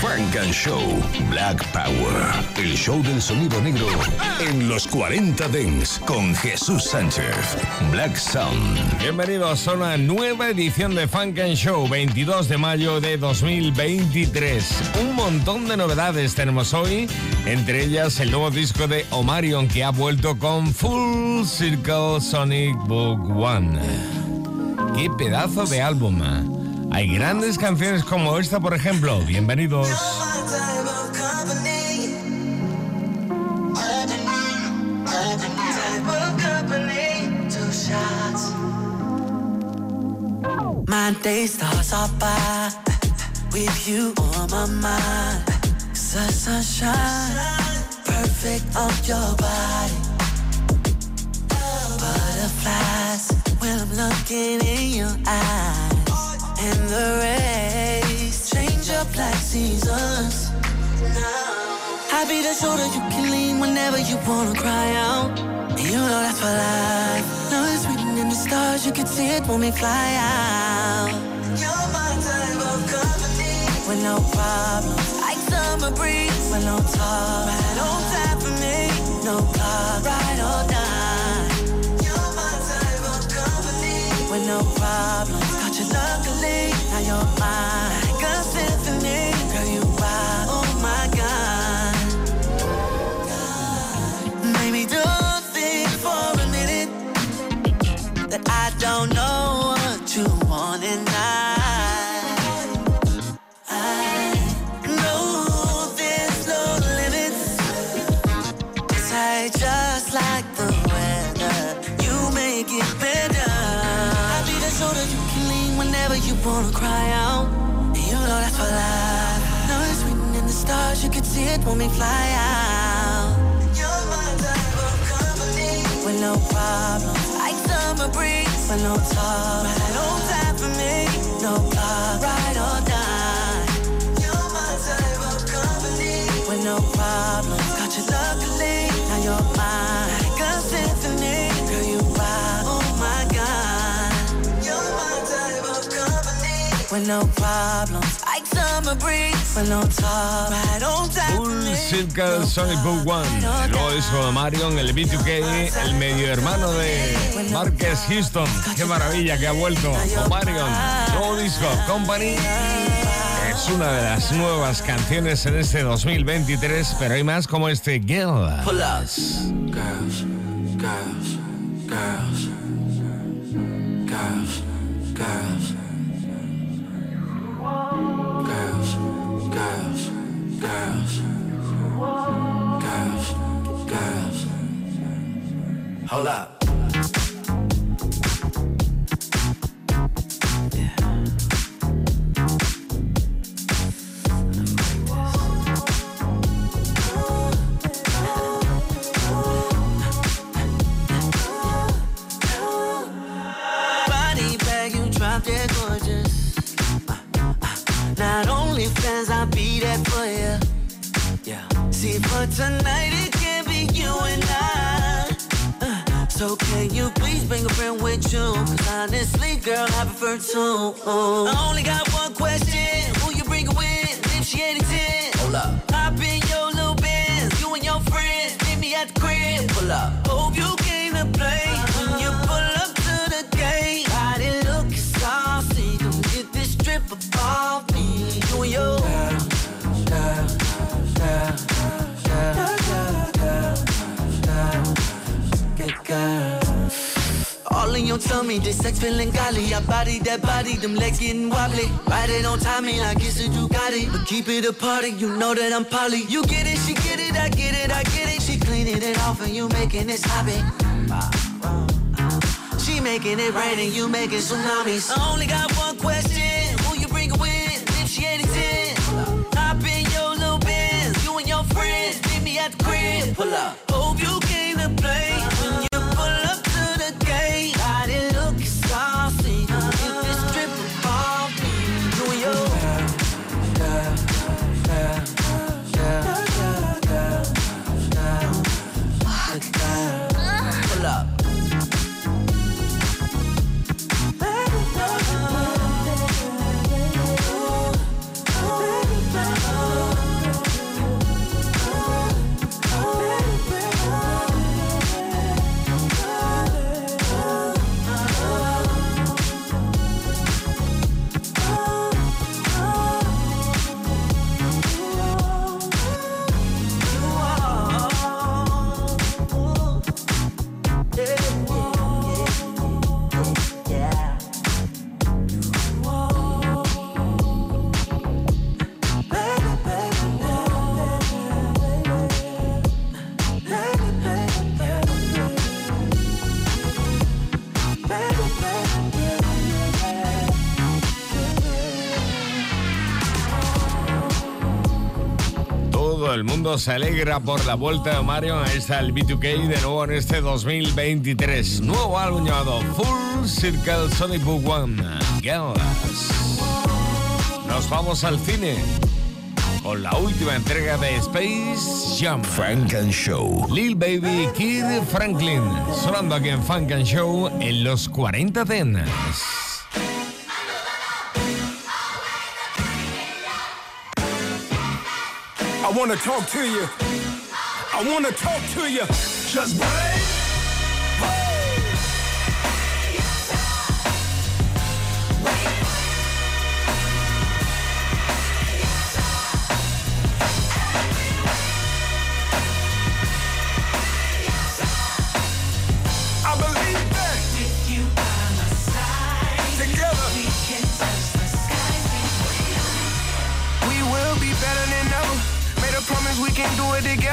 Frank and Show Black Power. El show del sonido negro en los 40 Dents con Jesús Sánchez. Black Sound. Bienvenidos a una nueva edición de Funk and Show, 22 de mayo de 2023. Un montón de novedades tenemos hoy, entre ellas el nuevo disco de Omarion que ha vuelto con Full Circle Sonic Book One. ¡Qué pedazo de álbum! Hay grandes canciones como esta, por ejemplo. Bienvenidos. My with you my mind. Perfect your body. And the rays change up like seasons. Now. I'll be the shoulder you can lean whenever you wanna cry out. And you know that's for life. Know it's written in the stars, you can see it when we fly out. You're my type of company. With no problems, like summer breeze. With no talk, right on time for me. No clock, ride or die. You're my type of company. With no problems you luckily, now you're mine. See it when we fly out. You're my type of company. With no problems, like summer breeze. With no talk, right on time for me. No clock, ride or die. You're my type of company. With no problems, got you luckily. Now you're mine, like a symphony. Girl, you are, oh my God. You're my type of company. With no problems, me. Circle Sonic Book One. Disco de Marion, el B2K, el medio hermano de Marques Houston. Qué maravilla que ha vuelto. O Marion, nuevo disco, Company. Es una de las nuevas canciones en este 2023, pero hay más como este Girl. Girls, girls, girls, girls. Girls, girls, girls, girls. Hold up. I'll be there for you. Yeah. See, for tonight, it can be you and I. Uh, so can you please bring a friend with you? Cause honestly, girl, I prefer two. I only got one question. Your tummy, this sex feeling golly. I body that body, them legs getting wobbly. Ride it on time, me, I guess it you got it. But keep it a party, you know that I'm poly. You get it, she get it, I get it, I get it. She cleaning it off and you making it sloppy. She making it rain and you making tsunamis. I only got one question, who you bring with? If she ain't a 10, hop in your little Benz. You and your friends, meet me at the crib. Pull up. Hope you came to play mundo se alegra por la vuelta de Mario. Ahí está el B2K de nuevo en este 2023. Nuevo álbum llamado Full Circle Sonic Book One. Girls. Nos vamos al cine con la última entrega de Space Jam. Frank and Show. Lil Baby Kid Franklin, sonando aquí en Funk and Show en los 40 Dents. Wanna talk to you. I wanna talk to you. Just break.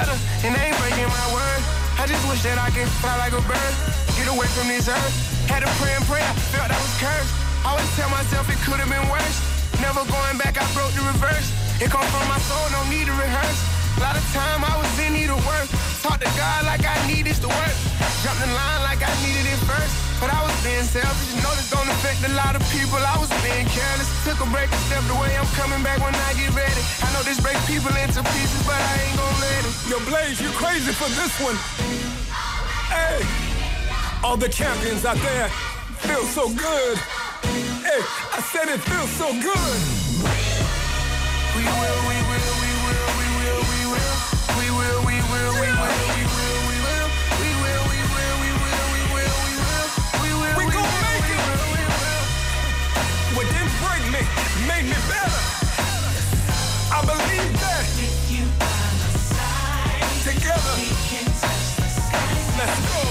Together, and I ain't breaking my word. I just wish that I could fly like a bird, get away from this earth. Had to pray and pray, I felt I was cursed. Always tell myself it could have been worse. Never going back, I broke the reverse. It come from my soul, no need to rehearse. A lot of time I was in need of work. Talk to God like I needed to work. Jumped in line needed it first. But I was being selfish. Know this don't affect a lot of people. I was being careless. Took a break and stepped away. I'm coming back when I get ready. I know this breaks people into pieces, but I ain't gonna let it. Yo, Blaze, you crazy for this one. Hey, all the champions out there feel so good. Hey, I said it feels so good. We will, we will, we will, me made me better. I believe that. Together. we can Let's go.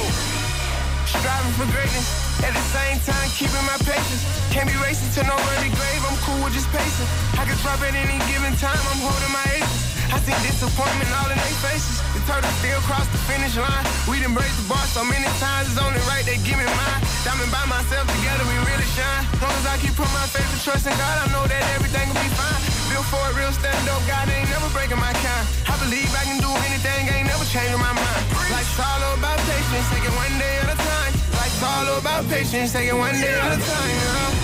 Striving for greatness. At the same time, keeping my patience. Can't be racing to no early grave. I'm cool with just pacing. I can drop at any given time. I'm holding my aces. I see disappointment all in their faces. Turtle still cross the finish line. We done break the bar so many times. It's only right they give me mine. Diamond by myself together, we really shine. Long as I keep putting my faith and trust in God, I know that everything will be fine. Built for a real stand up, God ain't never breaking my kind. I believe I can do anything, ain't never changing my mind. Life's all about patience, take it one day at a time. Life's all about patience, take it one day at a time. You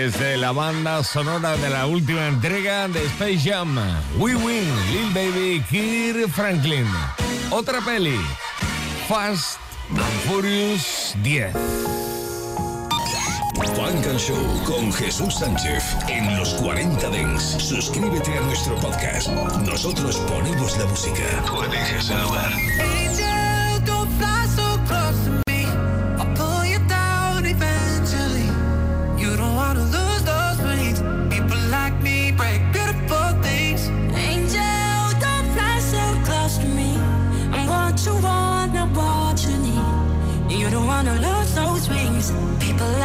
Desde la banda sonora de la última entrega de Space Jam, We Win, Lil Baby, Kid Franklin. Otra peli, Fast and Furious 10. Funk and Show con Jesús Sánchez en los 40 Dents. Suscríbete a nuestro podcast. Nosotros ponemos la música. Tú eliges el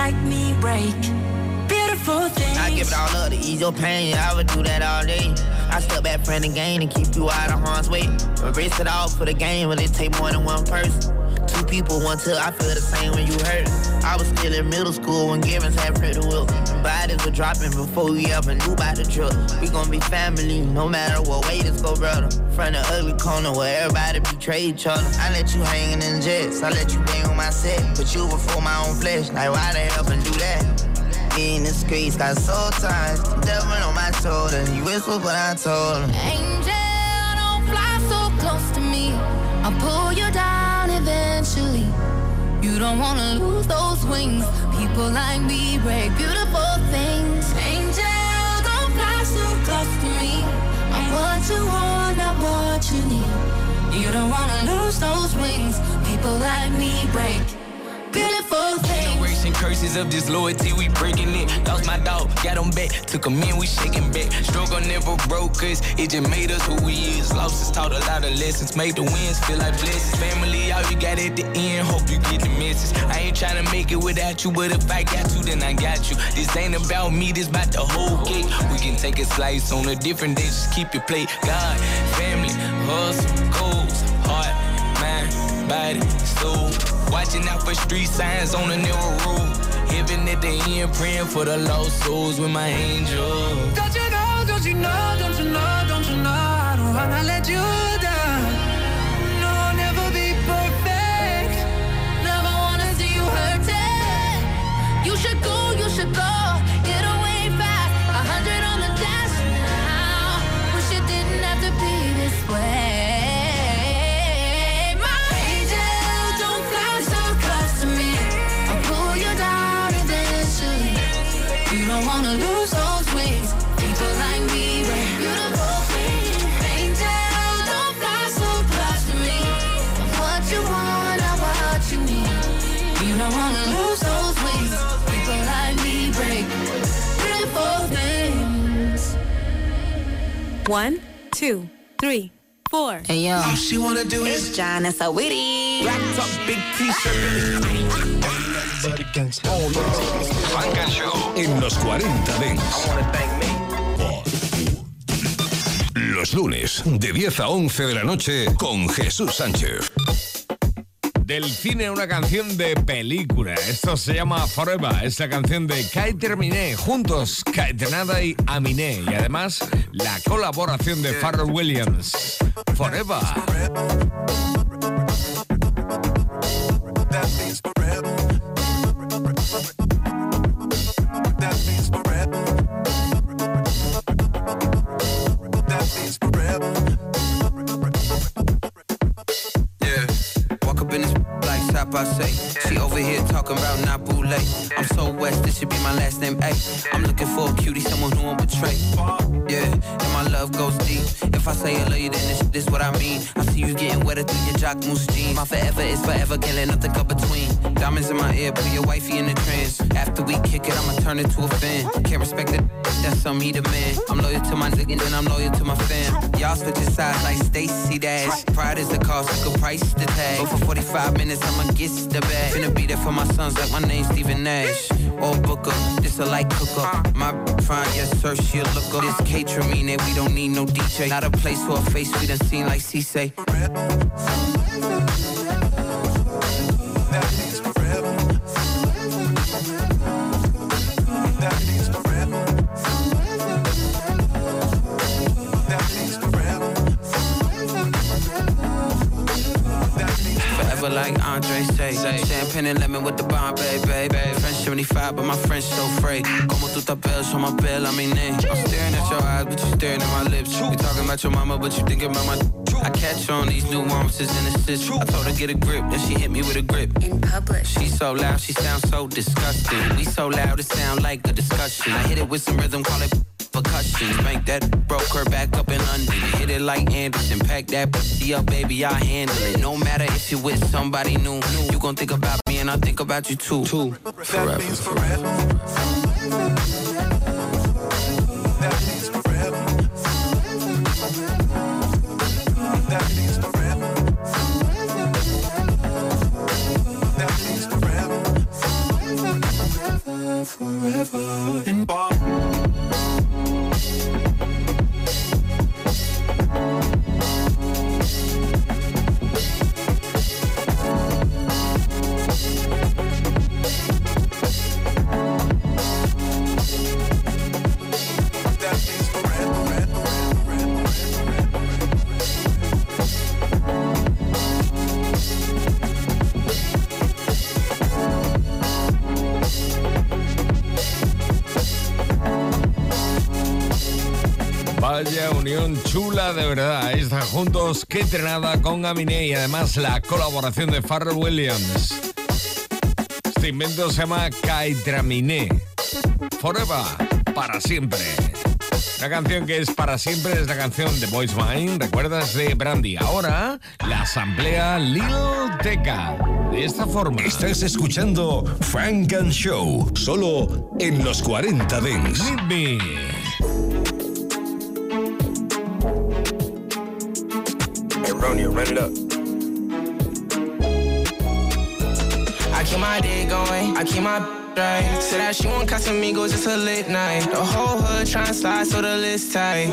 like me break beautiful things. I give it all up to ease your pain. I would do that all day. I step back friend and gain and keep you out of harm's way. Erase it all for the game, but it take more than one person. People, one till I feel the same when you hurt. I was still in middle school when Givens had pretty will. Bodies were dropping before we ever knew about the drill. We gon' be family, no matter what way this go, brother. Front the ugly corner where everybody betray each other. I let you hanging in jets, I let you bang on my set. Put you before my own flesh, like why the hell and do that? Me in the streets got soul ties, devil on my shoulder. You whistle, but I told him. Angel, don't fly so close to me. I'll pull you down eventually. You don't wanna lose those wings. People like me break beautiful things. Angel, don't fly so close to me. I'm what you want, not what you need. You don't wanna lose those wings. People like me break. Curses of disloyalty, we breaking it. Lost my dog, got him back. Took him in, we shaking back. Struggle never broke us, it just made us who we is. Losses taught a lot of lessons, made the wins feel like blessings. Family, all you got at the end, hope you get the message. I ain't trying to make it without you, but if I got you, then I got you. This ain't about me, this about the whole cake. We can take a slice on a different day, just keep your plate. God, family, hustle, goals, heart, mind, body, soul. Watching out for street signs on the narrow road. At the end, praying for the lost souls with my angel. Don't you know, don't you know, don't you know, don't you know, I don't wanna let you One, two, three, four. Hey yo, All she wanna do is and Sawiri. black top, big t-shirt. Funk and Show en los 40 Dents. Los lunes, de 10 a 11 de la noche, con Jesús Sánchez. Del cine, una canción de película. Esto se llama Forever. Es la canción de Kai Terminé. Juntos, Kai Tenada y Aminé. Y además, la colaboración de Pharrell Williams. Forever. Boule. I'm so west, this should be my last name. Ay, I'm looking for a cutie, someone who won't betray. Yeah, and my love goes deep. If I say I love you, then this, this what I mean. I see you getting wetter through your jock moose jeans. My forever is forever, can't let nothing come between. Diamonds in my ear, put your wifey in the trance. After we kick it, I'ma turn it to a fan. Can't respect it, that's on me, he man. I'm loyal to my nigga, and I'm loyal to my fam. Y'all switching sides like Stacy Dash. Pride is the cost, you can price the tag. Go for 45 minutes, I'ma get the bag. Finna be there for my sons like my name's Stephen Nash. Or Booker, this a light cooker. My fine, yes sir, she a looker. This catering that we don't need no DJ. Not a place for a face we done seen like C-Say. Champagne and lemon with the bomb, baby. baby. French 75, but my French so free. Como tu tapel, show my bill, I mean, eh. I'm staring at your eyes, but you're staring at my lips. We talking about your mama, but you thinking about my. I catch on these nuances and assists. I told her get a grip, then she hit me with a grip. In public. She's so loud, she sounds so disgusting. We so loud, it sound like a discussion. I hit it with some rhythm, call it percussion. Spank that, broke her back up in London. Hit it like Anderson, pack that pussy up, baby, I handle it. No matter if you with somebody new, you gon' think about and I think about you too. Too. That means forever. That means forever. That means forever. Chula de verdad. Están juntos, que entrenada con Aminé y además la colaboración de Pharrell Williams. Este invento se llama Kaitraminé. Forever, para siempre. Una canción que es para siempre, es la canción de Boys Mine, ¿recuerdas? De Brandy. Ahora la samplea Lil Teca. De esta forma. Estás escuchando Frank and Show, solo en los 40 Dents. Need Me. Romeo, run it up. I keep my day going, I keep my right. Said that she won't cut want Casamigos, it's a lit night. The whole hood tryna slide, so the list tight.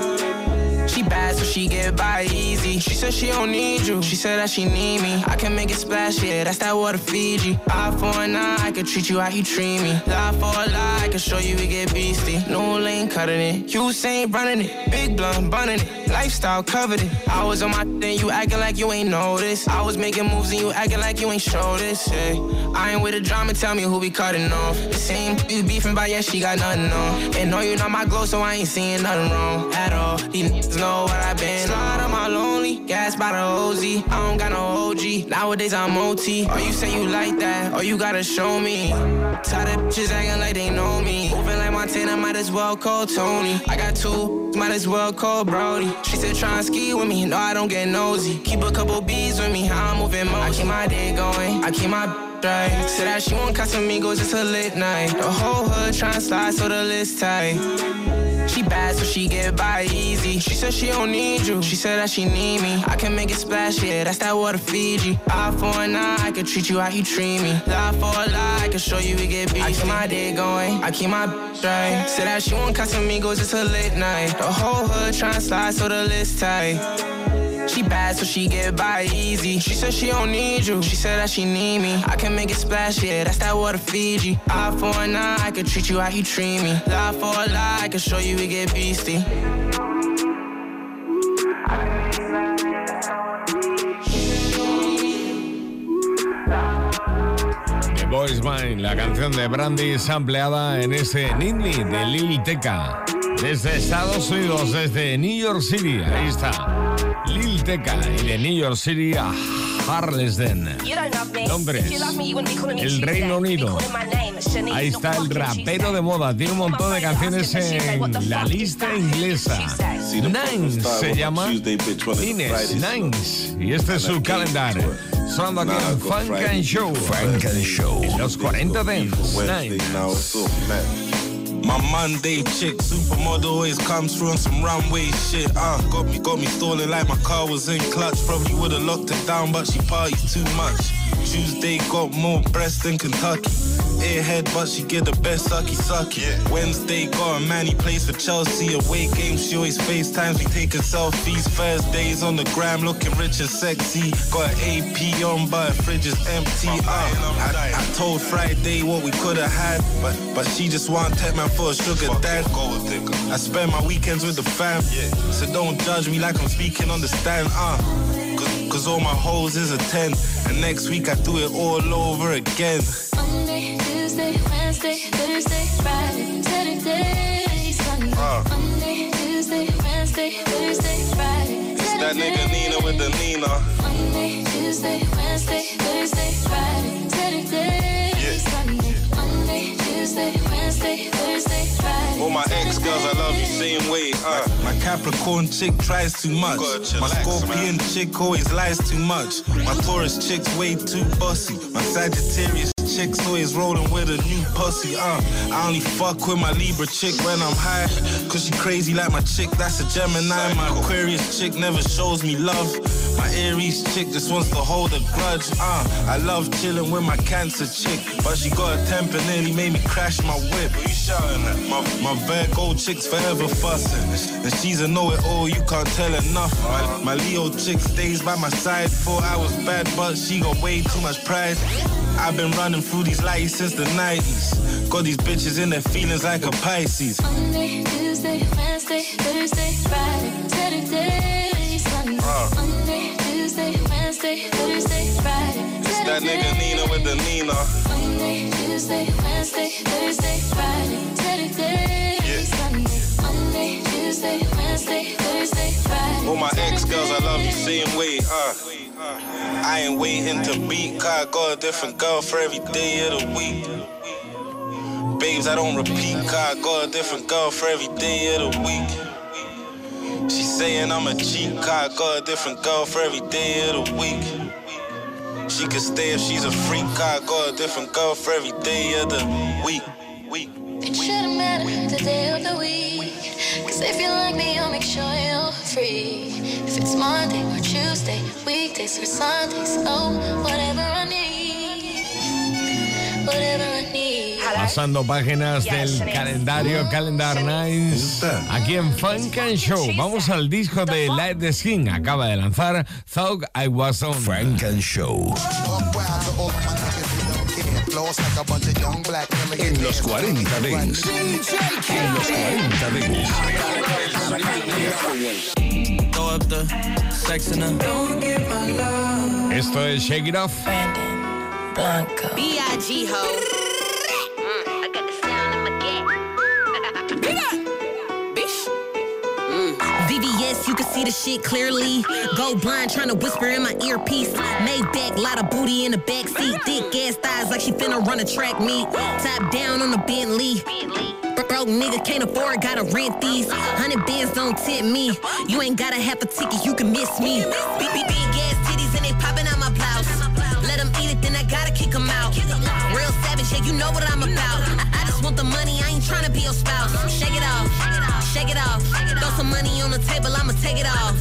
She bad, so she get by easy. She said she don't need you. She said that she need me. I can make it splash, yeah, that's that water Fiji. Eye for an eye, I can treat you how you treat me. Lie for a lie, I can show you we get beastie. No lane cutting it. You ain't running it. Big blunt, bunning it. Lifestyle covered it. I was on my thing, you acting like you ain't noticed. I was making moves and you acting like you ain't show this. Yeah. I ain't with the drama, tell me who we cutting off. The same you beefing by, yeah, she got nothing on. And no, you not my glow, so I ain't seeing nothing wrong at all. These niggas know what I've been. On lonely, gas by the OZ. I don't got no OG. Nowadays I'm OT. Or oh, you say you like that, or you gotta show me. Tired of bitches acting like they know me. Moving like Montana, might as well call Tony. I got two, might as well call Brody. She said try and ski with me, no I don't get nosy. Keep a couple bees with me, how I'm moving most. I keep my day going, I keep my right. Said that she want Casamigos, it's a lit night. The whole hood tryna slide, so the list tight. She bad, so she get by easy. She said she don't need you. She said that she need me. I can make it splash, yeah, that's that water Fiji. Eye for an eye, I can treat you how you treat me. Lie for a lie, I can show you we get beat. I keep my day going, I keep my right. Said that she want Casamigos, it's a late night. The whole hood tryna slide, so the list tight. She bad, so she get by easy. She said she don't need you. She said that she need me. I can make it splash, yeah, that's that water Fiji. Eye for an eye, I can treat you how you treat me. Lie for a lie, I can show you we get beastie. The Boys la canción de Brandy sampleada en ese de Lil Teca. Desde Estados Unidos, desde New York City. Ahí está. Lil Teca y de New York City a Harlesden. Londres. El Reino Unido. Ahí está el rapero de moda. Tiene un montón de canciones en la lista inglesa. Nines se llama Ines Nines. Y este es su calendario. Sonando aquí en Funk and Show. Funk and Show. Los 40 Dents. Nines. My Monday chick, supermodel always comes through on some runway shit. Uh, got me, got me stalling like my car was in clutch. Probably would've locked it down, but she parties too much. Tuesday got more breasts than Kentucky. Airhead, but she get the best sucky sucky. Yeah. Wednesday got a man, he plays for Chelsea. Away games, she always FaceTimes, we taking selfies. Thursdays on the gram, looking rich and sexy. Got an AP on, but her fridge is empty. Uh, I, I told Friday what we could've had, but but she just want take man for a sugar dad. I spend my weekends with the fam, so don't judge me like I'm speaking on the stand. Uh, cause, cause all my hoes is a 10, and next week I do it all over again. Monday, Tuesday, Wednesday, Thursday, Friday, Saturday, Sunday. Uh. Monday, Tuesday, Wednesday, Thursday, Friday, It's that nigga Nina with the Nina. Monday, Tuesday, Wednesday, Thursday, Friday, Saturday, Yeah. Sunday. Monday, Tuesday, Wednesday, Thursday, Friday. All my ex girls, I love you same way. Uh, my Capricorn chick tries too much. My Scorpion chick always lies too much. My Taurus chick's way too bossy. My Sagittarius chick's always rolling with a new pussy. Uh, I only fuck with my Libra chick when I'm high. Cause she crazy like my chick, that's a Gemini. My Aquarius chick never shows me love. My Aries chick just wants to hold a grudge. Uh, I love chilling with my Cancer chick, but she got a temper nearly made me crash my whip. Who you shouting at? My, my Virgo chick's forever fussing, and she's a know-it-all. You can't tell her nothing. My, my Leo chick stays by my side. I was bad, but she got way too much pride. I've been running through these lights since the 90s. Got these bitches in their feelings like a Pisces. Monday, Tuesday, Wednesday, Thursday, Friday, Saturday, Sunday. Uh. Monday, Tuesday, Wednesday, Thursday, Friday, It's that nigga Nina with the Nina. Monday, Tuesday, Wednesday, Thursday, Friday, Saturday, Yeah. Sunday. Monday, Tuesday, Wednesday, Thursday, Friday. All my ex girls, I love you same way. huh? I ain't waiting to beat, cause I got a different girl for every day of the week. babes, I don't repeat. Cause I got a different girl for every day of the week. She saying I'm a cheat, cause I got a different girl for every day of the week. She could stay if she's a freak, cause I got a different girl for every day of the week. Week. It shouldn't matter the day of the week. Cause if you like me, I'll make sure you're free. If it's Monday or Tuesday, weekdays or Sundays, oh, whatever I need. Whatever I need. Pasando páginas del calendario Calendar Nights aquí en Funk and Show. Vamos al disco de Light the Skin. Acaba de lanzar Thought I Was On. Funk and Show. En los 40 Dance. En los 40 Dance. Throw up the sex in her. Esto es Shake It Off. B.I.G. ho. VVS, you can see the shit clearly. Go blind, trying to whisper in my earpiece. Made back, lot of booty in the back seat. Thick ass thighs like she finna run a track meet. Top down on the Bentley. Broke nigga can't afford, gotta rent these. Hundred bands don't tip me. You ain't gotta have a ticket, you can miss me. Big, big, big ass titties and they popping out my blouse. Let them eat it, then I gotta kick them out. Real savage, yeah, you know what I'm about. I, I just want the money, I ain't tryna be your spouse. Shake it off, shake it off. Throw some money on the table, I'ma take it off.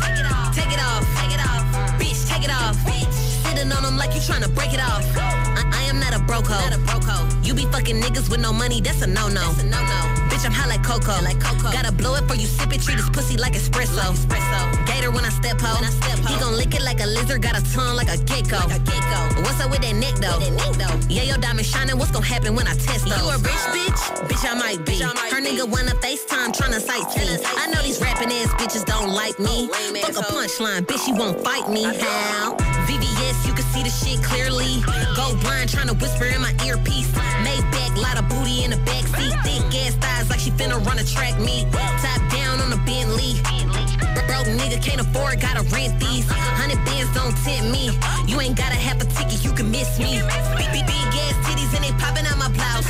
Take it off, take it off. Bitch, take it off. Sitting on them like you tryna break it off. I, I am not a broke hoe. You be fucking niggas with no money, that's a no-no. Bitch, I'm hot like Coco. Like Coco. Gotta blow it for you sip it, treat this pussy like espresso. Gator when I step ho. He gon' lick it like a lizard, got a tongue like a gecko. What's up with that neck though? Yeah, your diamond shining, what's gon' happen when I test those? You a rich bitch? Bitch, I might be. Her nigga wanna FaceTime, tryna sightsee. I know these rapping ass bitches don't like me. Fuck a punchline, bitch, you won't fight me. How? VVS, you can see the shit clearly. Go blind, tryna whisper in my earpiece. Made back, lot of booty in the back seat. Thick ass thighs like she finna run a track meet. Top down on the Bentley. Broke nigga can't afford, gotta rent these. Hundred bands don't tempt me. You ain't gotta have a ticket, you can miss me. Big, big, big ass titties and they popping out my blouse.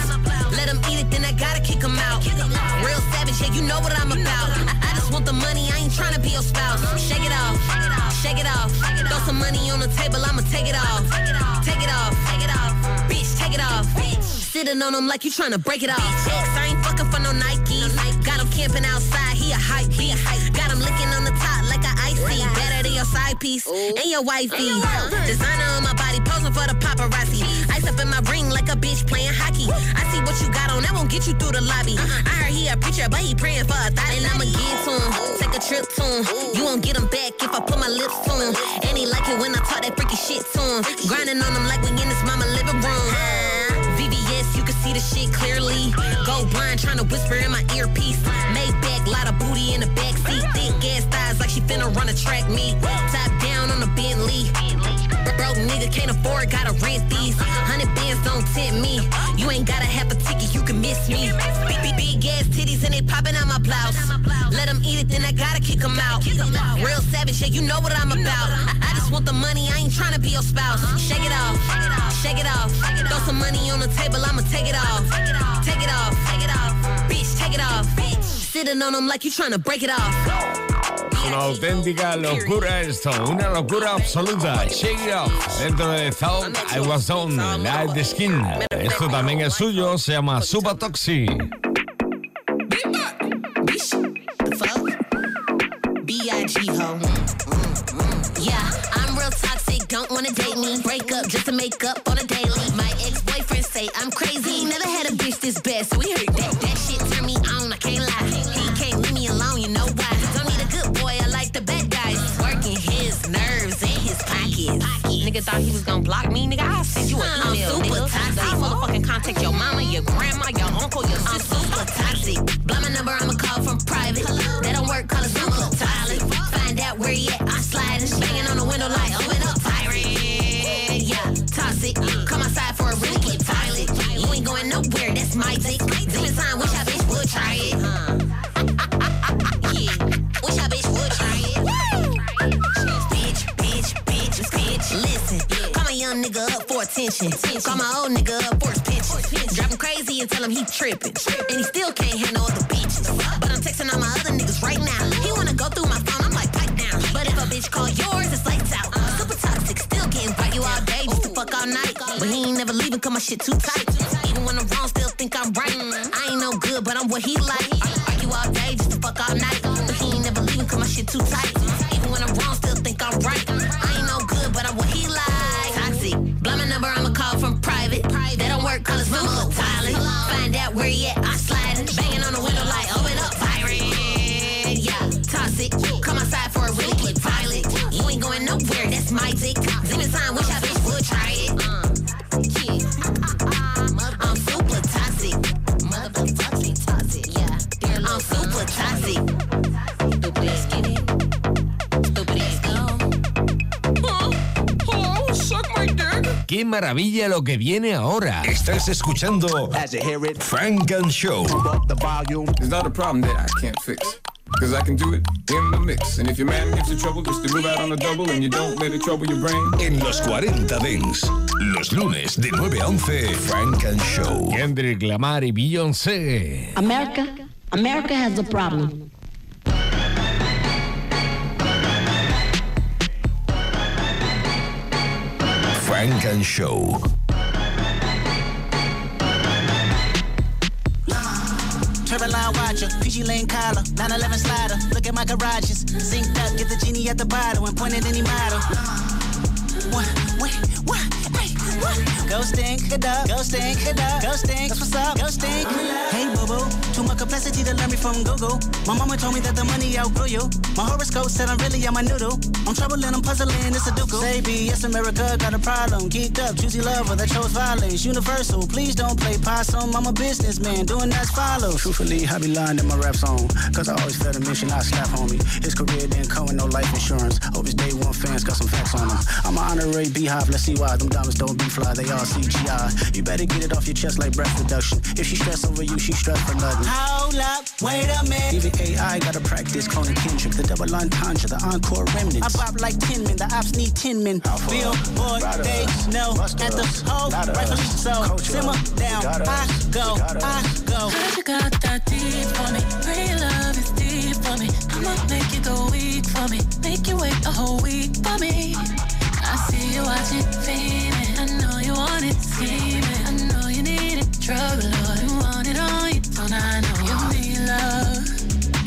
Let them eat it, then I gotta kick them out. Real savage, yeah, you know what I'm about. I, I just want the money, I ain't tryna be your spouse. Shake it off, shake it off. Throw some money on the table, I'ma take it off. Take it off, take it off. Bitch, take it off. Sitting on them like you tryna break it off. I ain't fucking for no Nikes. Got him camping outside, he a hype beast. Got him licking on the top like a icy. Better than your side piece and your wifey. Designer on my body, posing for the paparazzi. Ice up in my ring like a bitch playing hockey. I see what you got on, that won't get you through the lobby. Uh-uh. I heard he a preacher, but he praying for a thought. And I'ma get to him, take a trip to him. You won't get him back if I put my lips to him. And he like it when I talk that freaky shit to him. Grinding on him like we in his mama living room. See the shit clearly. Go blind, trying to whisper in my earpiece. Made back, lot of booty in the back seat. Thick ass thighs like she finna run a track meet. Top down on the Bentley. Broke nigga can't afford, gotta rent these. Hundred bands don't tempt me. You ain't gotta have a ticket, you can miss me. Big, big, big ass titties and they popping out my blouse. Let eat it, then I gotta kick them out. Real savage, yeah, you know what I'm about. I, I just want the money, I ain't tryna be your spouse. Uh-huh. Shake it off, shake it off. Throw some money on the table, I'ma take it off. Take it off, take it off. Bitch, take it off. Sitting on them like you tryna break it off. Una auténtica locura esto, una locura absoluta. Shake it off. Dentro de Thought I Was On, Light the Skin. Esto también es suyo, se llama Super Break up just to make up on a daily. My ex-boyfriend say I'm crazy. Never had a bitch this bad, so we heard that. That shit turn me on, I can't lie. He can't leave me alone, you know why? Don't need a good boy, I like the bad guys. Working his nerves in his pockets. Nigga thought he was gonna block me, nigga. I'll send you an email, I'm super nigga. Toxic. So motherfucking contact your mama, your grandma, your uncle, your sister. I'm super toxic. Attention. Call my old nigga up for his pension. Driving crazy and tell him he tripping. And he still can't handle the bitches. But I'm texting all my other niggas right now. He wanna go through my phone, I'm like, pipe down. But if a bitch call yours, it's lights out. Super toxic, still can't fight you all day just to fuck all night. But he ain't never leaving cause my shit too tight. Even when I'm wrong, still think I'm right. I ain't no good, but I'm what he like. Argue all day just to fuck all night. But he ain't never leaving cause my shit too tight. ¡Qué maravilla lo que viene ahora! Estás escuchando Frank and Show. It's not a problem that I can't fix. Cause I can do it in the mix. And if your man gives you trouble, just to move out on a double and you don't let it trouble your brain. En los 40 Dents. Los lunes de 9 a 11, Frank and Show. Kendrick Lamar y Beyoncé. America, America has a problem. Funk and Show. Turboline watcher, PG Lane collar, 911 slider. Look at my garages. Up, get the genie at the bottle and point at any model. What, what? Go stink it up, go stink it up, go stink. That's what's up, go stink. Hey boo boo, too much complexity to learn me from Google. My mama told me that the money outgrew you. My horoscope said I'm really on my noodle. I'm troubling, I'm puzzling, it's a duke. Say B, yes America got a problem. Geeked up, choosy lover that chose violence. Universal, please don't play possum. I'm a businessman, doing as follows. Truthfully, I be lying in my rap song. Cause I always felt a mission, I slap homie. His career didn't come with no life insurance. Hope his day one fans got some facts on him. I'm an honorary beehive, let's see why. Them diamonds don't be fly, they all CGI. You better get it off your chest like breath reduction. If she stress over you, she stress for nothing. Hold up, wait a minute. Even AI gotta practice cloning Kendrick, the double entendre, the encore remnants. I bop like 10 men, the ops need 10 men. Bill, boy, they know at the hole, rightfully so. Simmer down, I go, I go. Heard you got that deep for me. Pretty love is deep for me. I'ma make you go weak for me. Make you wait a whole week for me. I see you watching, fiending. Want it, scheming. I know you need it, drug lord. You want it on you, don't I know you need love?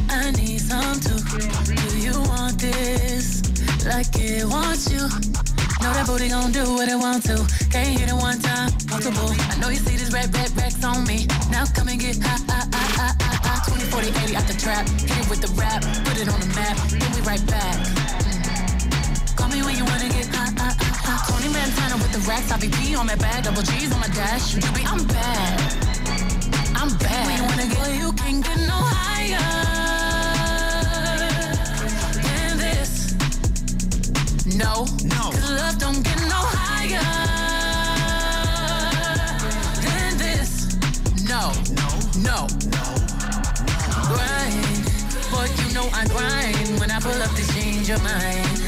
I need some too. Do you want this like it wants you? Know that booty gon' do what it want to. Can't hit it one time, multiple. I know you see this red, red, racks on me. Now come and get high, high, high, high, high, high. 20, 40, 80 out the trap. Hit it with the rap, put it on the map. Then we right back. Call me when you wanna get high, high, high, 20 Montana with the racks. I be P on my bag, double G's on my dash. You be, I'm bad. I'm bad. When you wanna get, you can't get no higher than this. No, no. Cause love don't get no higher than this. No, no, no, no. Grind, boy, you know I grind. When I pull up to change your mind,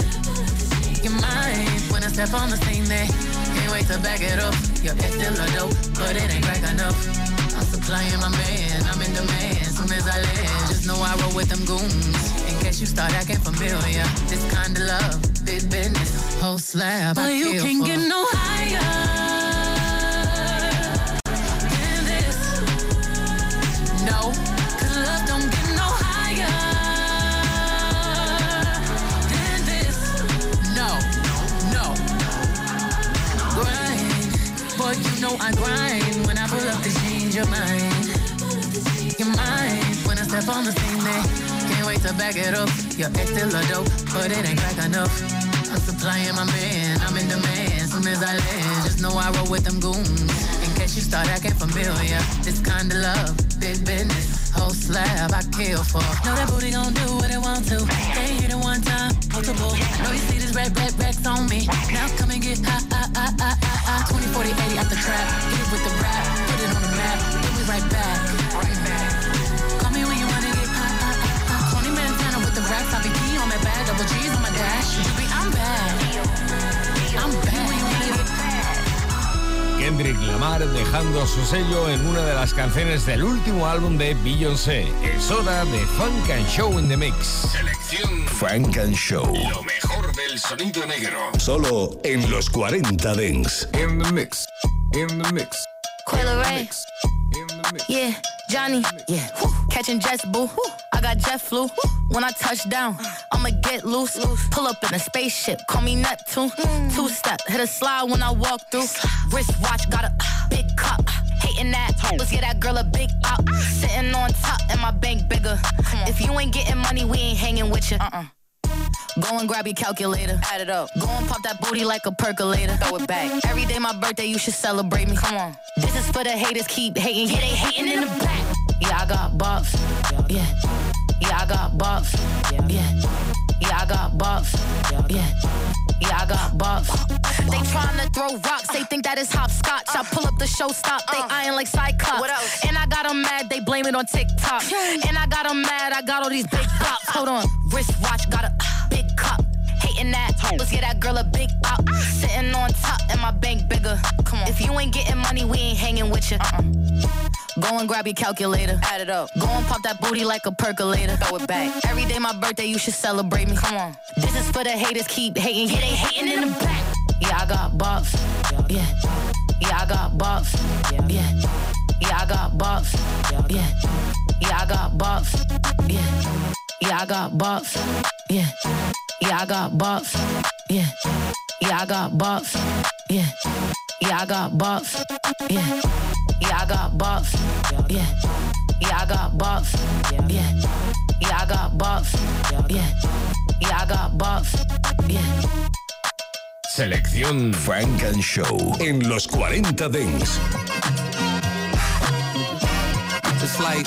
your mind. I step on the scene, can't wait to back it up. Your ex still a dope, but it ain't crack enough. I'm supplying my man, I'm in demand. Soon as I land, just know I roll with them goons. In case you start acting familiar, this kind of love, big business, whole slab. But I you kill can for. get no higher but it ain't crack enough. I'm supplying my man, I'm in demand. Soon as I land, just know I roll with them goons. In case you start acting familiar, this kind of love, big business, whole slab I kill for. Know that booty gon' do what it want to. Can't hit it one time, multiple. Know you see this red, red, racks on me. Now come and get high, high, high, high, high, high. 20, 40, 80 out the trap. Hit it with the rap, put it on the map. Then we right back. Right back. Call me when you wanna get high, high, high, high. 20 Montana with the racks. I be on my bag, double G's on my dash. You be, I'm bad. I'm bad. Kendrick Lamar dejando su sello en una de las canciones del último álbum de Beyoncé. Es hora de Funk and Show in the Mix. Selección Funk and Show. Lo mejor del sonido negro. Solo en los 40 Dents. In the mix. In the mix. Quail Ray. Yeah, Johnny. Yeah. Catching jets, boo. I got jet flu. When I touch down, I'ma get loose. Pull up in a spaceship, call me Neptune. Two step, hit a slide when I walk through. Wrist watch, got a big cup. Hating that, let's get that girl a big up. Sitting on top, and my bank bigger. If you ain't getting money, we ain't hanging with you. Uh-uh. Go and grab your calculator. Add it up. Go and pop that booty like a percolator. Throw it back. Every day my birthday, you should celebrate me. Come on. This is for the haters, keep hating. Yeah, they hating in the back. Yeah, I got bops. Yeah. Yeah, I got bops. Yeah. Yeah, I got bops. Yeah. Yeah, I got bops. They tryna throw rocks, they think that is hopscotch. I pull up the show stop, they uh. eyeing like Cyclops. What else? And I got them mad, they blame it on TikTok. And I got them mad, I got all these big bops. Hold on, wristwatch, got a big cup. Hating that, let's get that girl a big up. Sitting on top, and my bank bigger. Come on, if you ain't getting money, we ain't hanging with you. Uh-uh. Go and grab your calculator. Add it up. Go and pop that booty like a percolator. Throw it back. Every day my birthday, you should celebrate me. Come on. This is for the haters, keep hating. Yeah, they hating in the back. Yeah, I got bops. Yeah. Yeah, I got bops. Yeah. Yeah, I got bops. Yeah. Yeah, I got bops. Yeah. Yeah, I got bops. Yeah. Yeah, I got bops. Yeah. Yeah, I got bops. Yeah. Yeah, I got bops. Yeah. Yeah, I got bops. Yeah. Yeah, I got bops. Yeah. Yeah, I got bops. Yeah. Yeah, I got bops. Yeah. Selección Funk and Show en los 40 Dents. Just like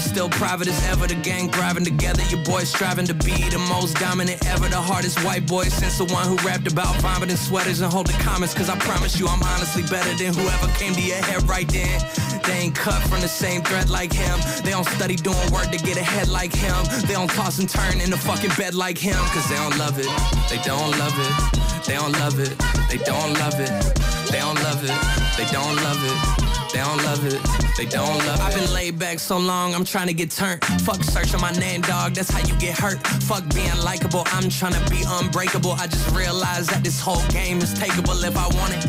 still private as ever. The gang thriving together. Your boys striving to be the most dominant ever. The hardest white boy since the one who rapped about vomiting sweaters and holding comments. Cause I promise you, I'm honestly better than whoever came to your head right then. They ain't cut from the same thread like him. They don't study doing work to get ahead like him. They don't toss and turn in the fucking bed like him. Cause they don't love it. They don't love it. They don't love it. They don't love it. They don't love it. They don't love it. They don't love it. They don't love it. I've been laid back so long, I'm trying to get turned. Fuck searching my name, dog. That's how you get hurt. Fuck being likable. I'm trying to be unbreakable. I just realized that this whole game is takeable if I want it.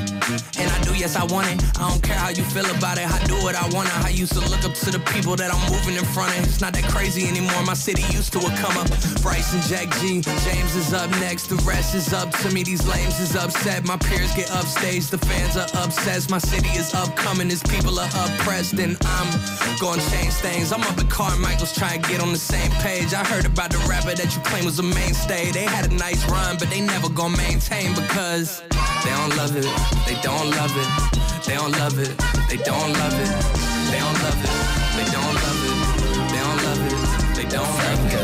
And I do, yes, I want it. I don't care how you feel about it. I do what I want. I used to look up to the people that I'm moving in front of. It's not that crazy anymore. My city used to a come up. Bryce and Jack G. James is up next. The rest is up to me. These lames is upset. My peers get upstage. The fans are obsessed. My city is upcoming. It's people are oppressed and I'm gonna change things. I'm up at Carmichael's trying to get on the same page. I heard about the rapper that you claim was a mainstay. They had a nice run, but they never gonna maintain because they don't love it. They don't love it. They don't love it. They don't love it. They don't love it. They don't love it. Don't.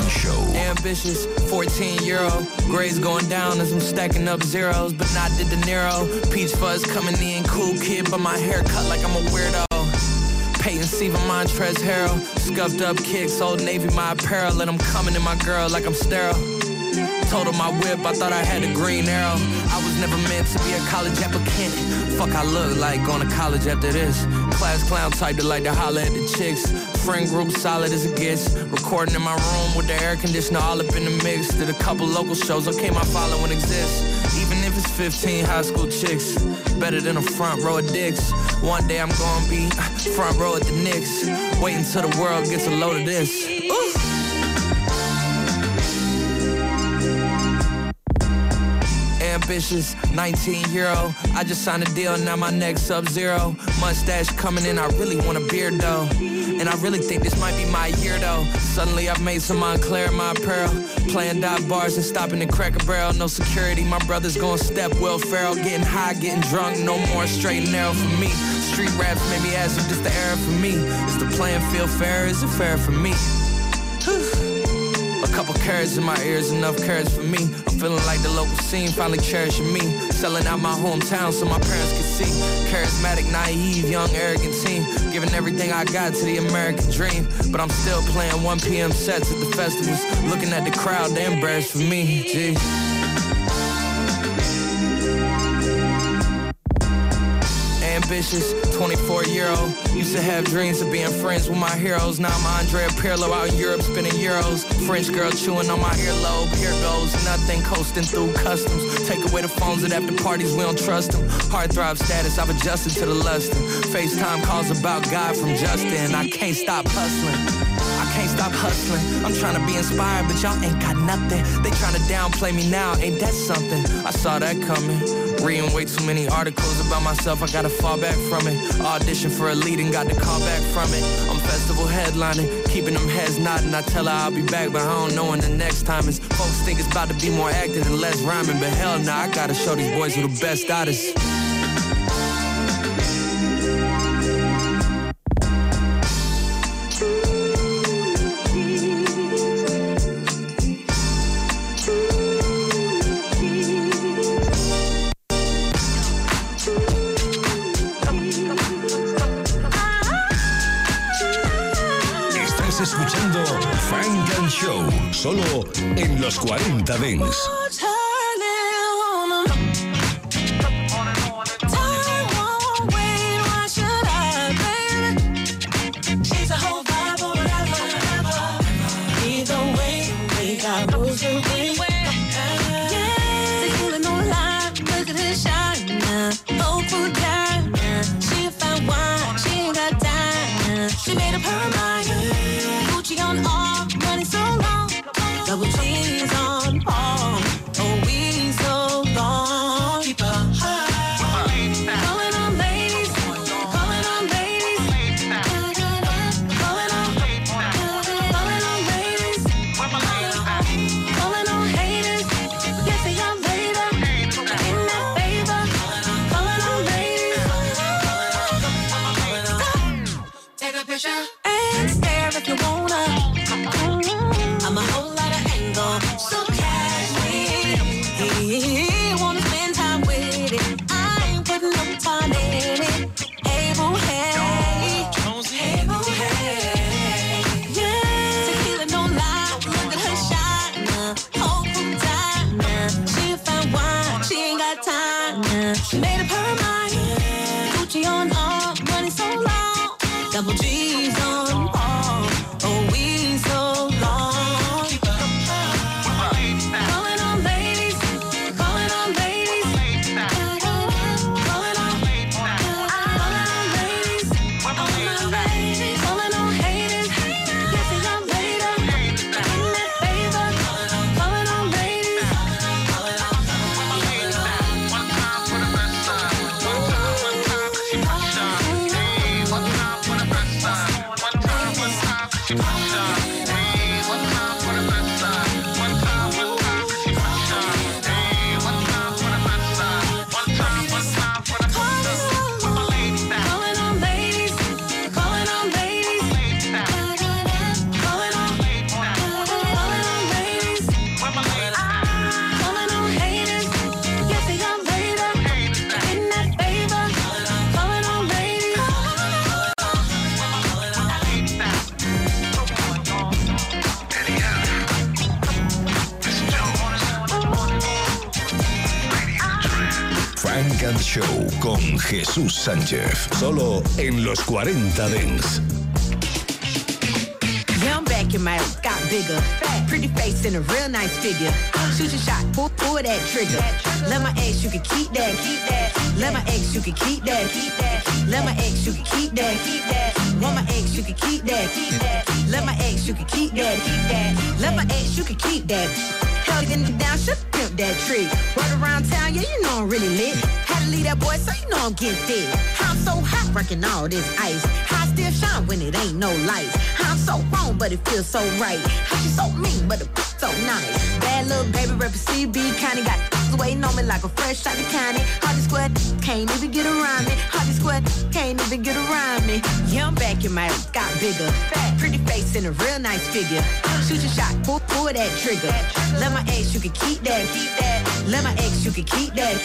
Show. Ambitious, 14 euro. Grades going down as I'm stacking up zeros, but not the De Niro. Peach fuzz coming in, cool kid, but my hair cut like I'm a weirdo. Peyton Siva, Montrezl Harrell. Scuffed up kicks, Old Navy, my apparel. And I'm coming to my girl like I'm sterile. Told her my whip, I thought I had a green arrow. I was never meant to be a college applicant. Fuck, I look like going to college after this. Class clown type that like to holler at the chicks. Friend group solid as it gets. Recording in my room with the air conditioner all up in the mix. Did a couple local shows, okay, my following exists. Even if it's 15 high school chicks. Better than a front row of dicks. One day I'm gonna be front row at the Knicks. Wait until the world gets a load of this. Ooh. Ambitious, 19 year old. I just signed a deal, now my next sub zero. Mustache coming in, I really want a beard though. And I really think this might be my year though. Suddenly I've made some Moncler in my apparel. Playing dot bars and stopping the Cracker Barrel. No security, my brother's gonna step Will Ferrell. Getting high, getting drunk, no more straight and narrow for me. Street raps made me ask if this the era for me. Is the playing field fair? Is it fair for me? A couple carrots in my ears, enough carrots for me. I'm feeling like the local scene finally cherishing me. Selling out my hometown so my parents could see. Charismatic, naive, young, arrogant teen. Giving everything I got to the American dream. But I'm still playing 1 p.m. sets at the festivals. Looking at the crowd, they embarrassed for me. Jeez. Ambitious, 24 year old. Used to have dreams of being friends with my heroes. Now I'm Andrea Pirlo out in Europe spinning euros. French girl chewing on my earlobe. Here goes nothing, coasting through customs. Take away the phones at after parties, we don't trust them. Heartthrob status, I've adjusted to the lusting. FaceTime calls about God from Justin. I can't stop hustling. Can't stop hustling. I'm trying to be inspired, but y'all ain't got nothing. They trying to downplay me now, ain't that something? I saw that coming. Reading way too many articles about myself, I gotta fall back from it. Audition for a lead and got the call back from it. I'm festival headlining, keeping them heads nodding. I tell her I'll be back, but I don't know when the next time is. Folks think it's about to be more acting and less rhyming, but hell nah, I gotta show these boys who the best artists. Solo en los 40 Dance. Jesús Sánchez. Solo en los 40 Dance. I'm back in my got bigger. Pretty face and a real nice figure. Shoot your shot, pull, pull that trigger. Let my ex, you can keep that. Let my ex, you can keep that. Let my ex, you can keep that. Want my ex, you can keep that. Let my ex, you can keep that. Let my ex, you can keep that. Hell, down, shut that trick. Run around town, yeah, you know I'm really lit. Had to leave that boy, so you know I'm getting thick. I'm so hot, rocking all this ice. How I still shine when it ain't no lights. I'm so wrong, but it feels so right. How she so mean, but it so nice. Bad little baby, rep CB, kinda got waiting on me like a fresh out the county. Hardy squad can't even get around me. Hardy squad can't even get around me. Yeah, I'm back in my got bigger. Pretty face and a real nice figure. Shoot your shot, pull, pull that trigger. Let my ex, you can keep that. Let my ex, you can keep that.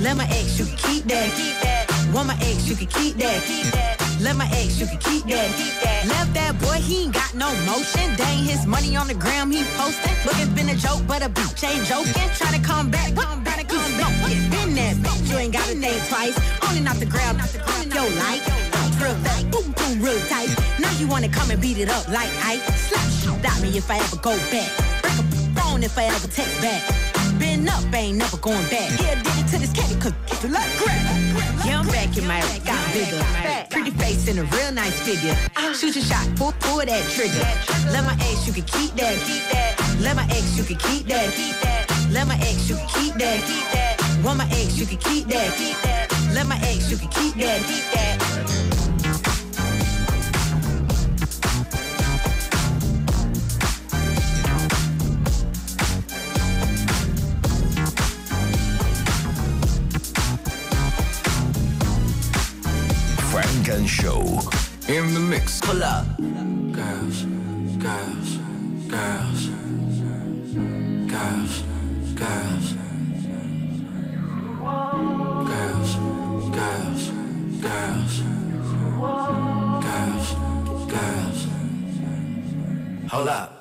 Let my ex, you can. Keep that. Want my ex, you can keep that. Let my ex, you can keep that. Keep that. Left that boy, he ain't got no motion. Dang his money on the gram, he posting. Look, it's been a joke, but a bitch ain't joking. Try to come back, come back, come back. It's been that bitch, you ain't got a name twice. Only not the ground, not the ground, yo, like. Real tight, boom, boom, real tight. Now you wanna come and beat it up like Ike. Slap at me if I ever go back. Break a phone if I ever text back. Been up, ain't never going back. Yeah, did it to this candy, cause it's like crack. Yeah, I'm back in my got bigger. Pretty face and a real nice figure. Uh. Shoot your shot, pull, pull that trigger. Let my ex, you can keep that. Let my ex, you can keep that. Let my ex, you can keep that. Want my ex, you can keep that. Let my ex, you can. Keep that. Funk Show. In the mix. Pull up. Girls, girls, girls, girls, girls. Girls, girls, girls, girls, girls. Hold up.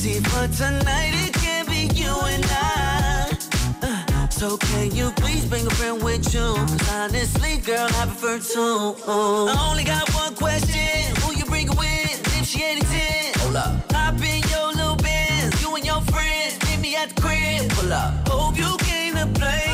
See, for tonight, it can be you and I. Uh, So can you please bring a friend with you? Cause honestly, girl, I prefer two. I only got one question. Who you bring with? If she ain't a 10. Hold up. Hop in your little Benz. You and your friends. Meet me at the crib. Pull up. Hope you came to play.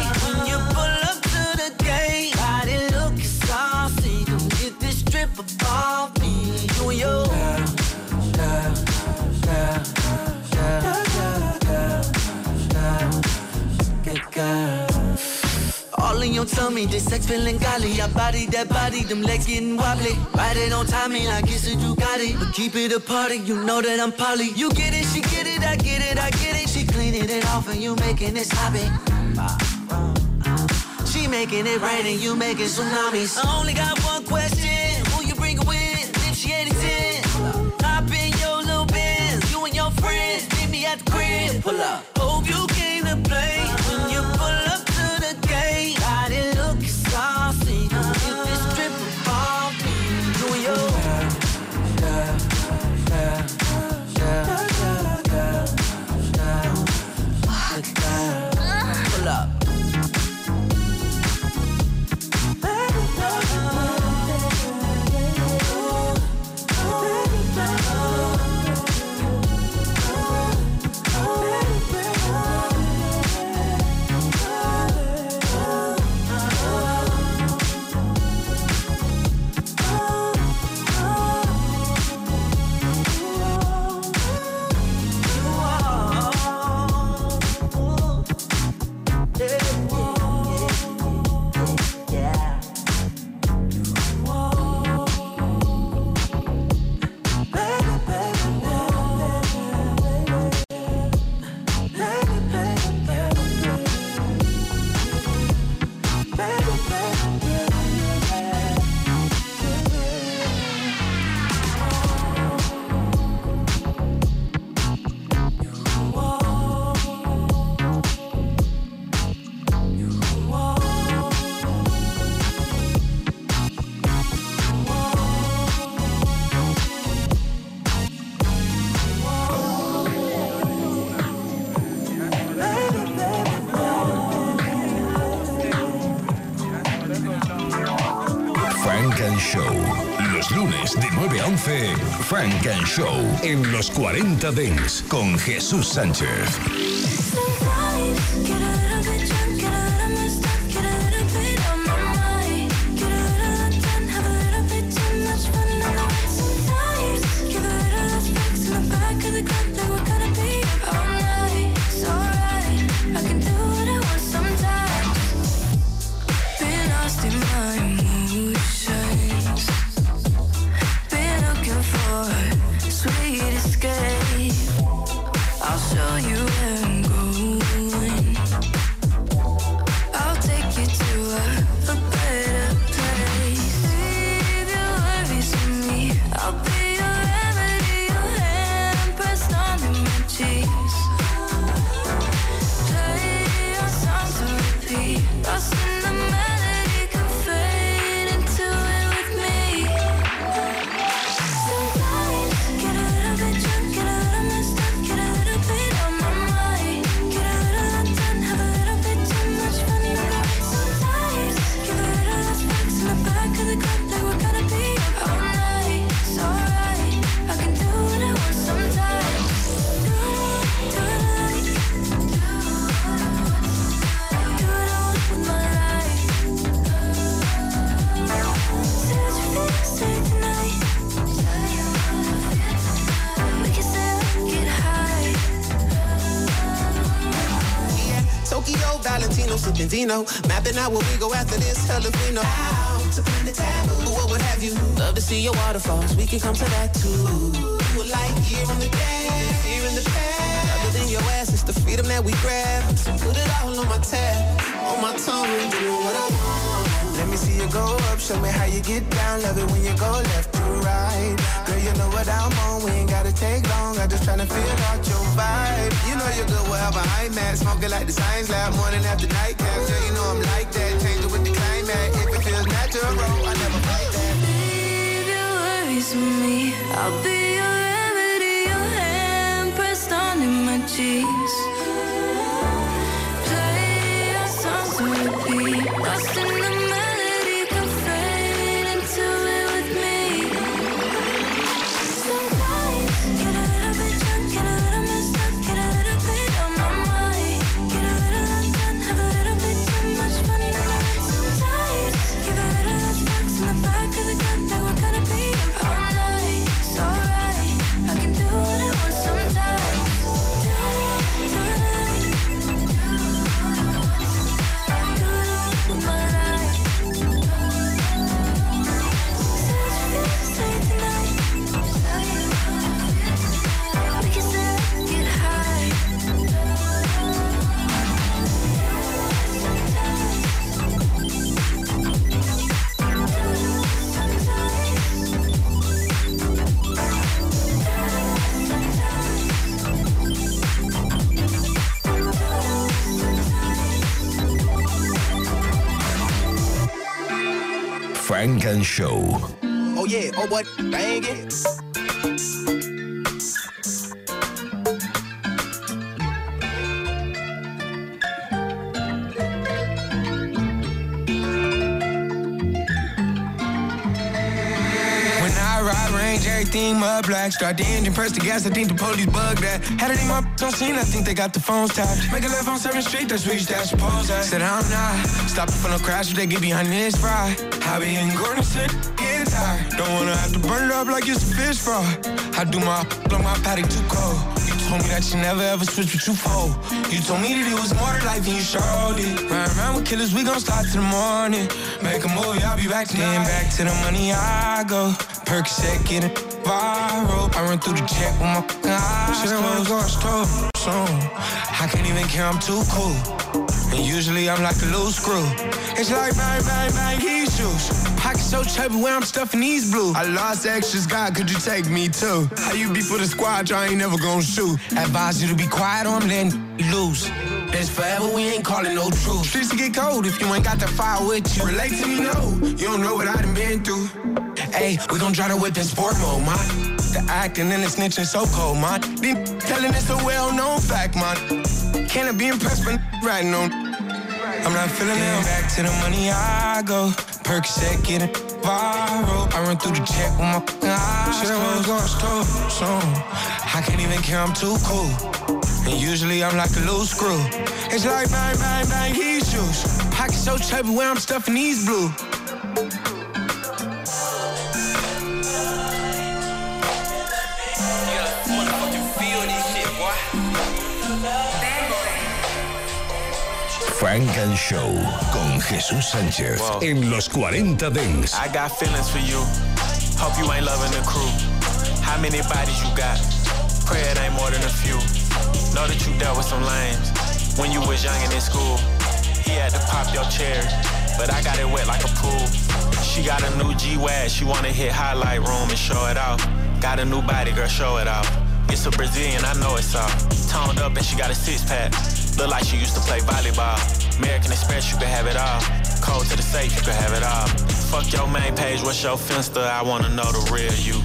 Your tummy, this sex feeling golly. I body that body, them legs getting wobbly. Ride it on time, me, I guess it you got it. But keep it a party, you know that I'm poly. You get it, she get it, I get it, I get it. She cleaning it off and you making it sloppy. She making it rain and you making tsunamis. I only got one question, who you bring with? If she ain't a 10, hop in your little Benz. You and your friends, meet me at the crib. Pull up. Hope you came to play 11, Frank and Show en los 40 Dents con Jesús Sánchez. Valentino. Mapping out where we go after this, hell if we know. Out to the taboo. What would have you? Love to see your waterfalls. We can come to that too. You would like here in the day, here in the past. Other than your ass, it's the freedom that we grab. So put it all on my tab, on my tongue, and do what I want. Me see you go up, show me how you get down. Love it when you go left to right. Girl, you know what I'm on. We ain't gotta take long. I'm just tryna feel out your vibe. You know you're good wherever I'm at. Smoking like the science lab, morning after night cap. Girl, you know I'm like that. Change it with the climate. If it feels natural, I never fight that. Leave your worries with me. I'll be your remedy, your hand pressed onto my cheeks. Play your songs on repeat. Lost in the Funk Show. Oh yeah, oh what? It. Everything mud black. Start the engine, press the gas. I think the police bug that. Had it in my on scene. I think they got the phones tapped. Make a left on 7th Street. That's where you stash your pose at. Said I'm not stopping for no crash. If they get behind this fry. I be in Gordon City, get tired. Don't wanna have to burn it up like it's a fish fry. I do my blow my patty too cold. You told me that you never ever switch with you fold. You told me that it was more to life and you showed it. Ride around with killers, we gon' start till the morning. Make a movie, I'll be back then. Back to the money I go. Percocet getting viral. I run through the check with my fucking eyes She don't wanna go soon. I can't even care, I'm too cool. And usually I'm like a loose screw. It's like bang, bang, bang, these shoes. Pocket so chubby where I'm stuffing these blue. I lost extras, God, could you take me too? How you be for the squad, I ain't never gonna shoot. Advise you to be quiet or I'm letting you loose. It's forever, we ain't calling no truth. Streets to get cold if you ain't got the fire with you. Relate to me, no. You don't know what I done been through. Hey, we gon' try to whip in sport mode, man. The acting and the snitching so cold, man. Been telling it's a well-known fact, man. Can I be impressed when riding on? I'm not feeling it. Back to the money I go. Percocet getting viral. I run through the check with my eyes Shit, I was going slow, so I can't even care. I'm too cool. And usually I'm like a loose screw. It's like bang, bang, bang, he's shoes. Pocket so chubby where I'm stuffing these blue. Funk and Show con Jesús Sánchez en los 40 Dance. I got feelings for you. Hope you ain't loving the crew. How many bodies you got? Pray it ain't more than a few. Know that you dealt with some lames when you was young and in school. He had to pop your chair, but I got it wet like a pool. She got a new G-Wag, she wanna hit highlight room and show it off. Got a new body, girl, show it off. It's a Brazilian, I know it's all. Toned up and she got a six pack. Look like she used to play volleyball. American Express, you can have it all. Code to the safe, you can have it all. Fuck your main page, what's your finsta? I wanna know the real you.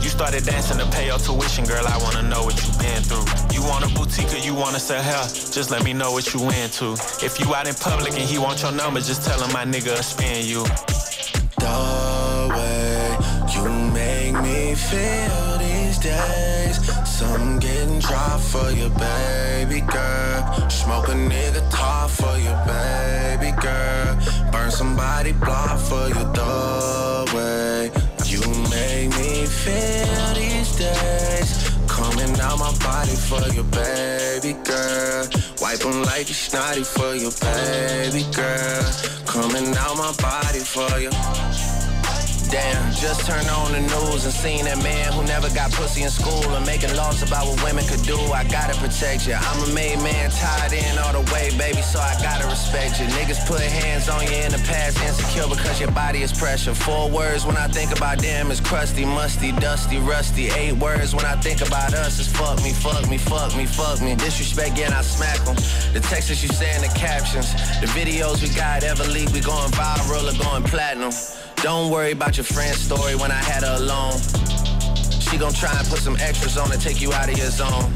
You started dancing to pay your tuition, girl. I wanna know what you been through. You want a boutique or you wanna sell hair? Just let me know what you into. If you out in public and he want your number, just tell him my nigga spin you. The way you make me feel these days. Some getting dry for you, baby girl. Smoke a nigga top for you, baby girl. Burn somebody block for you, the way you make me feel these days. Coming out my body for you, baby girl. Wipe them like you snotty for you, baby girl. Coming out my body for you. Damn, just turned on the news and seen that man who never got pussy in school and making laws about what women could do. I gotta protect you. I'm a made man, tied in all the way, baby, so I gotta respect you. Niggas put hands on you in the past, insecure because your body is pressure. Four words when I think about them is crusty, musty, dusty, rusty. Eight words when I think about us is fuck me, fuck me, fuck me, fuck me. Disrespect, yeah, I smack them. The texts you say in the captions, the videos we got ever leak, we going viral or going platinum. Don't worry about your friend's story when I had her alone. She gon' try and put some extras on to take you out of your zone.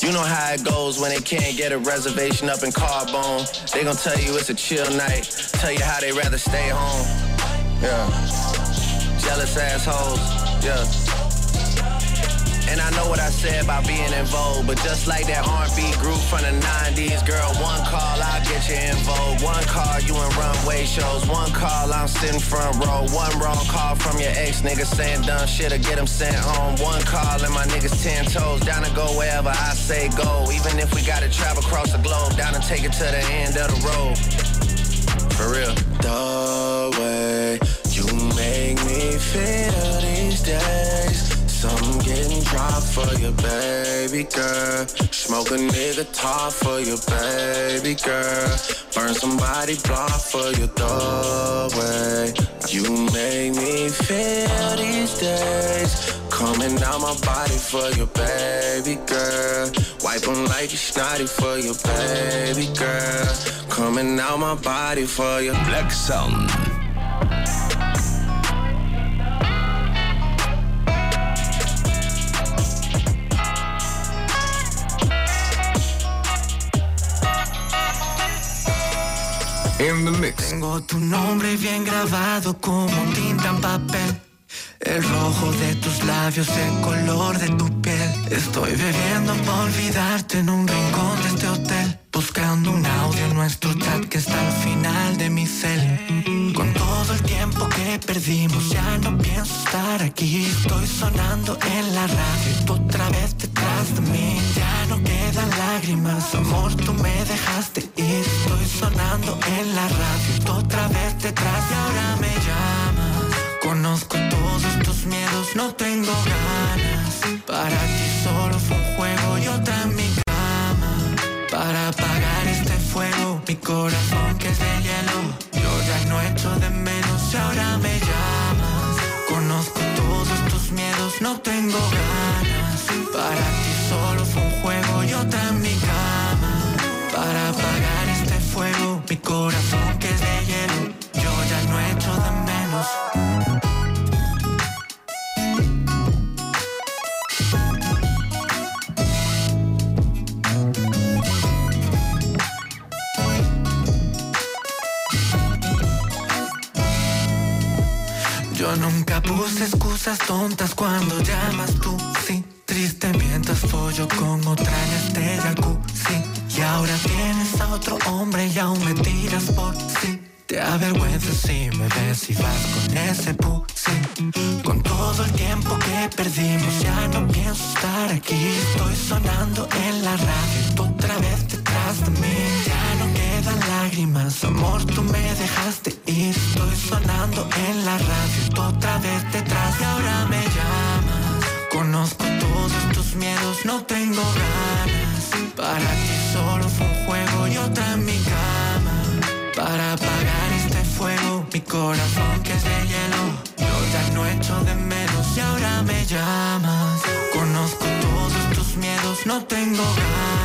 You know how it goes when they can't get a reservation up in Carbone. They gon' tell you it's a chill night. Tell you how they rather stay home. Yeah. Jealous assholes. Yeah. And I know what I said about being in vogue, but just like that R&B group from the 90s, girl, one call, I'll get you in vogue. One call, you in runway shows. One call, I'm sitting front row. One wrong call from your ex nigga saying dumb shit or get him sent home. One call and my niggas ten toes, down to go wherever I say go. Even if we gotta travel across the globe, down to take it to the end of the road. For real. The way you make me feel these days. Some getting dry for your baby girl. Smoke a nigga top for your baby girl. Burn somebody block for your the way you make me feel these days. Coming out my body for your baby girl. Wipe them like you snotty for your baby girl. Coming out my body for your Black Sound. Tengo tu nombre bien grabado como tinta en papel. El rojo de tus labios, el color de tu piel. Estoy bebiendo para olvidarte en un rincón de este hotel. Buscando un audio en nuestro chat que está al final de mi cel. Con todo el tiempo que perdimos, ya no pienso estar aquí. Estoy sonando en la radio tú otra vez detrás de mí. Ya no quedan lágrimas, amor, tú me dejaste ir. Estoy sonando en la radio tú otra vez detrás y ahora me llamas. Conozco todos tus miedos, no tengo ganas. Para ti solo fue un juego y otra en mi cama. Para apagar este fuego, mi corazón que es de hielo. Yo ya no echo de menos y ahora me llamas. Conozco todos tus miedos, no tengo ganas. Para tus excusas tontas cuando llamas tú, sí. Triste mientras follo con otra en este jacuzzi. Y ahora tienes a otro hombre y aún me tiras por sí. Te avergüenza si me ves y vas con ese pussy. Con todo el tiempo que perdimos Ya no pienso estar aquí. Estoy sonando en la radio otra vez detrás de mí. Ya no quedan lágrimas Amor, tú me dejaste ir Estoy sonando en la radio otra vez detrás. Y ahora me llamas Conozco todos tus miedos No tengo ganas. Para ti solo fue un juego Y otra en mi cama corazón que es de hielo, yo ya no echo de menos y ahora me llamas. Conozco todos tus miedos, no tengo ganas.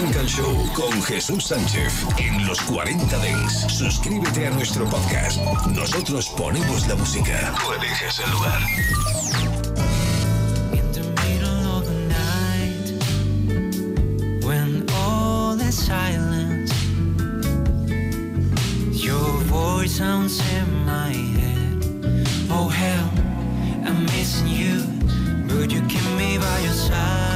Funk Show con Jesús Sánchez en los 40 Dents. Suscríbete a nuestro podcast. Nosotros ponemos la música. Tú eliges el lugar. when all is silent your voice sounds in my head oh hell i'm missing you would you keep me by your side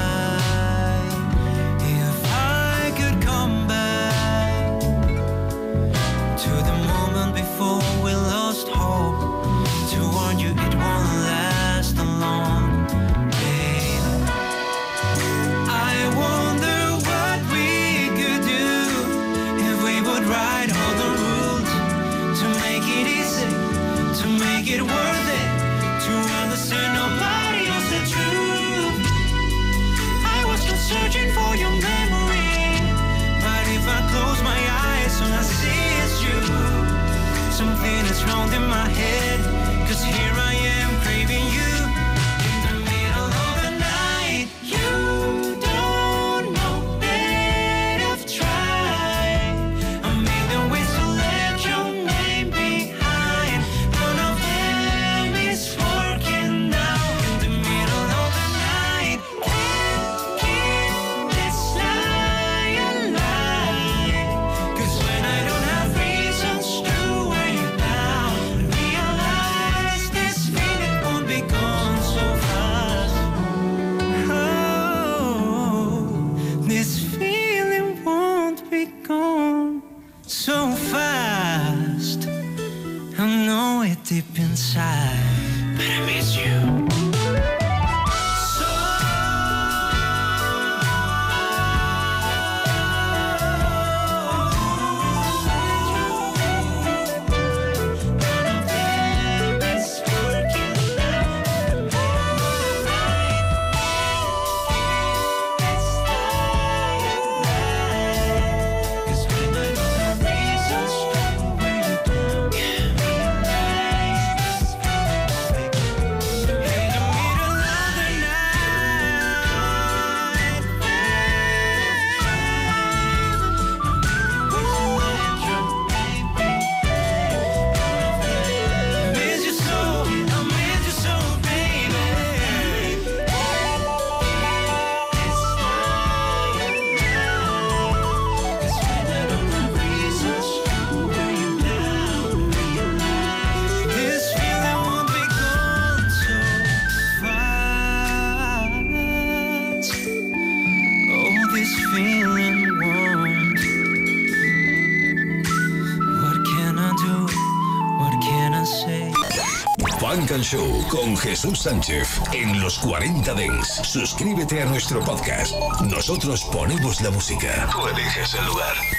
con Jesús Sánchez en los 40 Dents. Suscríbete a nuestro podcast. Nosotros ponemos la música. Tú eliges el lugar.